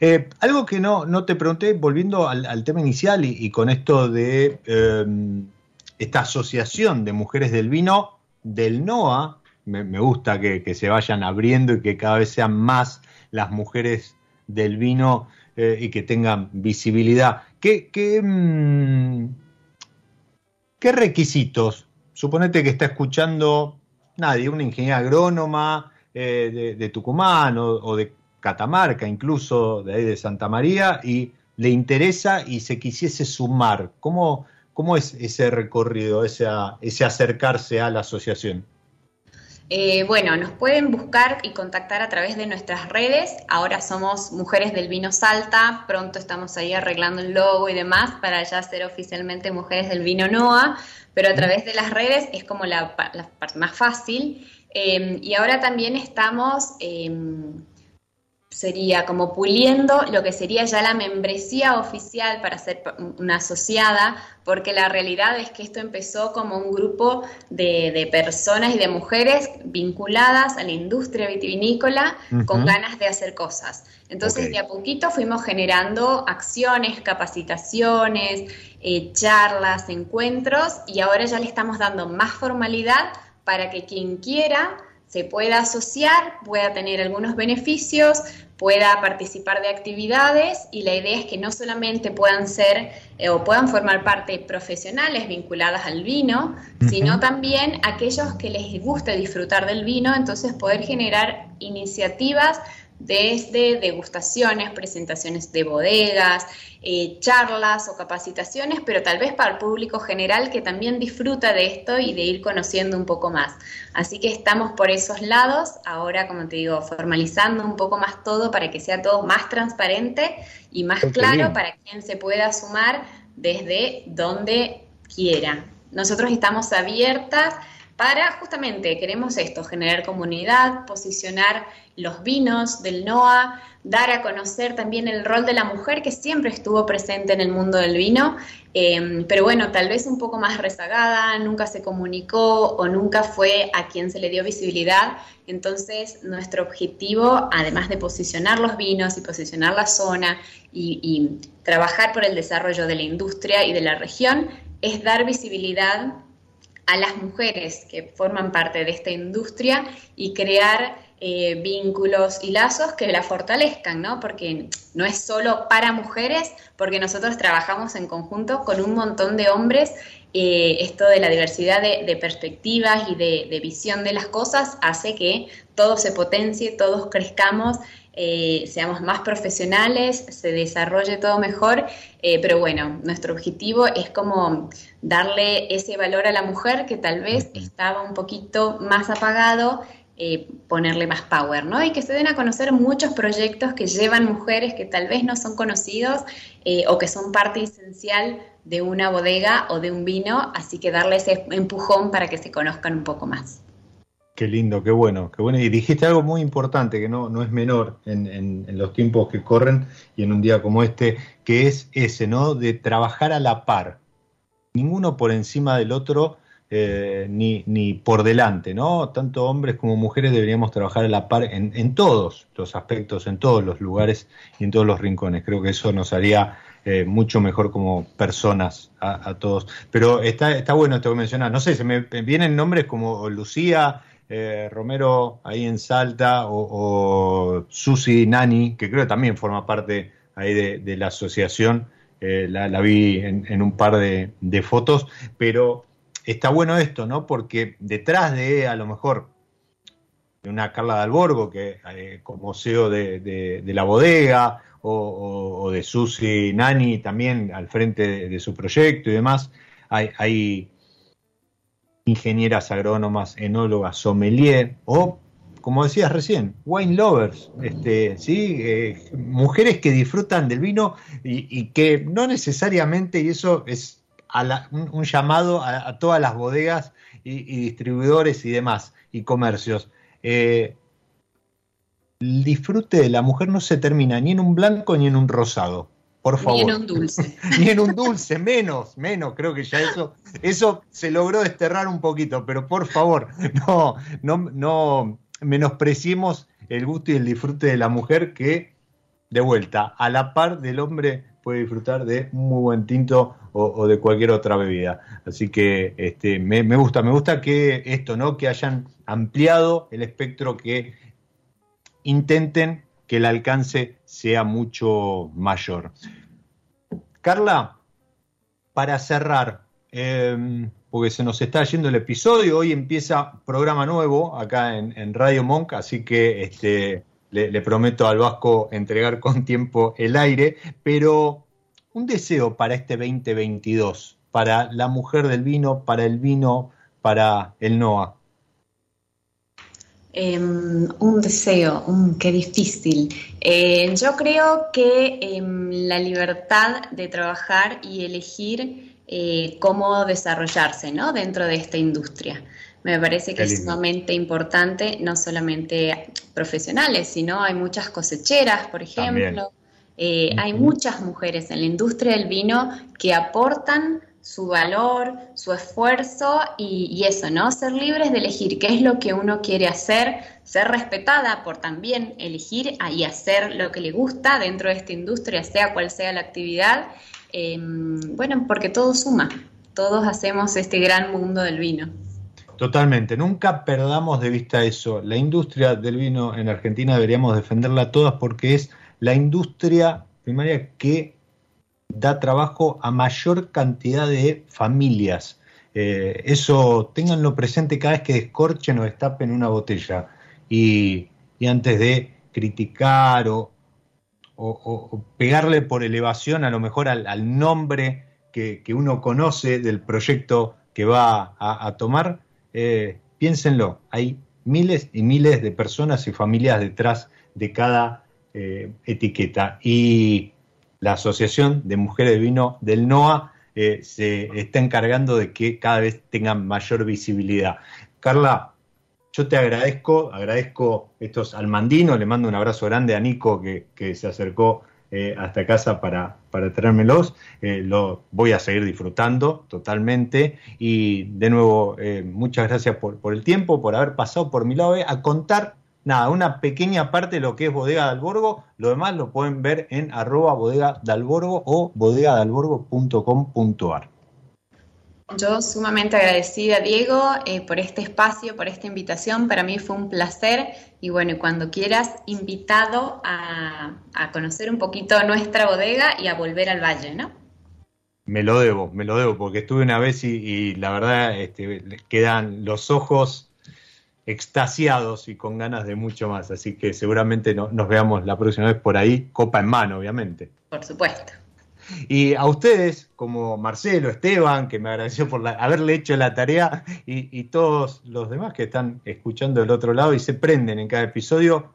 Eh, algo que no, no, te pregunté, volviendo al, tema inicial y, con esto de em, esta asociación de mujeres del vino del NOA, me, gusta que, se vayan abriendo y que cada vez sean más las mujeres del vino eh, y que tengan visibilidad. ¿Qué, qué, mm, ¿Qué requisitos? Suponete que está escuchando nadie, una ingeniera agrónoma eh, de, Tucumán o, de Catamarca, incluso de ahí de Santa María, y le interesa y se quisiese sumar. ¿Cómo, cómo es ese recorrido, ese, ese acercarse a la asociación? Eh, bueno, nos pueden buscar y contactar a través de nuestras redes. Ahora somos Mujeres del Vino Salta. Pronto estamos ahí arreglando el logo y demás para ya ser oficialmente Mujeres del Vino NOA. Pero a través de las redes es como la, parte más fácil. Eh, y ahora también estamos em, sería como puliendo lo que sería ya la membresía oficial para ser una asociada, porque la realidad es que esto empezó como un grupo de, personas y de mujeres vinculadas a la industria vitivinícola con ganas de hacer cosas. Entonces, de a poquito fuimos generando acciones, capacitaciones, eh, charlas, encuentros, y ahora ya le estamos dando más formalidad para que quien quiera se pueda asociar, pueda tener algunos beneficios, pueda participar de actividades y la idea es que no solamente puedan ser eh, o puedan formar parte profesionales vinculadas al vino, sino también aquellos que les guste disfrutar del vino, entonces poder generar iniciativas desde degustaciones, presentaciones de bodegas, eh, charlas o capacitaciones, pero tal vez para el público general que también disfruta de esto y de ir conociendo un poco más. Así que estamos por esos lados, ahora como te digo, formalizando un poco más todo para que sea todo más transparente y más claro para quien se pueda sumar desde donde quiera. Nosotros estamos abiertas para justamente, queremos esto, generar comunidad, posicionar los vinos del NOA, dar a conocer también el rol de la mujer que siempre estuvo presente en el mundo del vino, em, pero bueno, tal vez un poco más rezagada, nunca se comunicó o nunca fue a quien se le dio visibilidad. Entonces, nuestro objetivo, además de posicionar los vinos y posicionar la zona y, y trabajar por el desarrollo de la industria y de la región, es dar visibilidad a las mujeres que forman parte de esta industria y crear eh, vínculos y lazos que la fortalezcan, ¿no? Porque no es solo para mujeres, porque nosotros trabajamos en conjunto con un montón de hombres. Eh, esto de la diversidad de, perspectivas y de, visión de las cosas hace que todo se potencie, todos crezcamos eh, seamos más profesionales, se desarrolle todo mejor, eh, pero bueno, nuestro objetivo es como darle ese valor a la mujer que tal vez estaba un poquito más apagado, eh, ponerle más power, ¿no? Y que se den a conocer muchos proyectos que llevan mujeres que tal vez no son conocidos o que son parte esencial de una bodega o de un vino, así que darle ese empujón para que se conozcan un poco más. Qué lindo, qué bueno, qué bueno. Y dijiste algo muy importante que no, no es menor en, los tiempos que corren y en un día como este, que es ese, ¿no? De trabajar a la par. Ninguno por encima del otro, eh, ni, ni, por delante, ¿no? Tanto hombres como mujeres deberíamos trabajar a la par en, todos los aspectos, en todos los lugares y en todos los rincones. Creo que eso nos haría eh, mucho mejor como personas a, todos. Pero está, está bueno esto que mencionas. No sé, se me vienen nombres como Lucía, eh, Romero ahí en Salta o, Susi Nani, que creo que también forma parte ahí de, la asociación, eh, la, vi en, un par de, fotos, pero está bueno esto, ¿no? Porque detrás de a lo mejor de una Carla de Alborgo, que eh, como CEO de, la bodega, o, de Susi Nani también al frente de, su proyecto y demás, hay ingenieras agrónomas, enólogas, sommelier o, como decías recién, wine lovers, este, ¿sí? Eh, mujeres que disfrutan del vino y, que no necesariamente, y eso es un, llamado a, todas las bodegas y, distribuidores y demás, y comercios. Eh, el disfrute de la mujer no se termina ni en un blanco ni en un rosado. Por favor. Ni en un dulce. ni en un dulce, menos, menos. Creo que ya eso, eso se logró desterrar un poquito, pero por favor, no, no, no menospreciemos el gusto y el disfrute de la mujer que, de vuelta, a la par del hombre puede disfrutar de un muy buen tinto o, de cualquier otra bebida. Así que este, me, me, gusta, me gusta que esto, ¿no? Que hayan ampliado el espectro, que intenten que el alcance sea mucho mayor. Carla, para cerrar, em, porque se nos está yendo el episodio, hoy empieza programa nuevo acá en, Radio Monk, así que este, le, prometo al Vasco entregar con tiempo el aire, pero un deseo para este 2022, para la mujer del vino, para el vino, para el NOA. Em, un deseo, qué difícil. Eh, yo creo que em, la libertad de trabajar y elegir eh, cómo desarrollarse ¿no? dentro de esta industria. Me parece que es sumamente importante, no solamente profesionales, sino hay muchas cosecheras, por ejemplo. Eh, hay muchas mujeres en la industria del vino que aportan su valor, su esfuerzo y, eso, ¿no? Ser libres de elegir qué es lo que uno quiere hacer, ser respetada por también elegir y hacer lo que le gusta dentro de esta industria, sea cual sea la actividad. Em, bueno, porque todo suma, todos hacemos este gran mundo del vino. Totalmente, nunca perdamos de vista eso. La industria del vino en Argentina deberíamos defenderla todas porque es la industria primaria que da trabajo a mayor cantidad de familias. Eh, eso ténganlo presente cada vez que descorchen o destapen una botella. Y, antes de criticar o, pegarle por elevación a lo mejor al, nombre que, uno conoce del proyecto que va a, tomar, eh, piénsenlo, hay miles y miles de personas y familias detrás de cada eh, etiqueta. Y la Asociación de Mujeres de Vino del NOA eh, se está encargando de que cada vez tengan mayor visibilidad. Carla, yo te agradezco, agradezco estos almandinos, le mando un abrazo grande a Nico que, se acercó eh, hasta casa para, para traérmelos. Eh, lo voy a seguir disfrutando totalmente. Y de nuevo, muchas gracias por, por, el tiempo, por haber pasado por mi lado a contar nada, una pequeña parte de lo que es Bodega de Alborgo, lo demás lo pueden ver en arroba bodega de Alborgo o bodegadalborgo.com.ar. Yo sumamente agradecida, Diego, eh, por este espacio, por esta invitación. Para mí fue un placer y bueno, cuando quieras, invitado a, conocer un poquito nuestra bodega y a volver al valle, ¿no? Me lo debo, me lo debo, porque estuve una vez y, la verdad este, quedan los ojos extasiados y con ganas de mucho más. Así que seguramente nos veamos la próxima vez por ahí, copa en mano, obviamente. Por supuesto. Y a ustedes, como Marcelo, Esteban, que me agradeció por haberle hecho la tarea, y, todos los demás que están escuchando del otro lado y se prenden en cada episodio,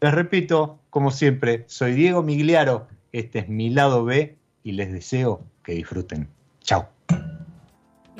les repito, como siempre, soy Diego Migliaro, este es mi lado B y les deseo que disfruten.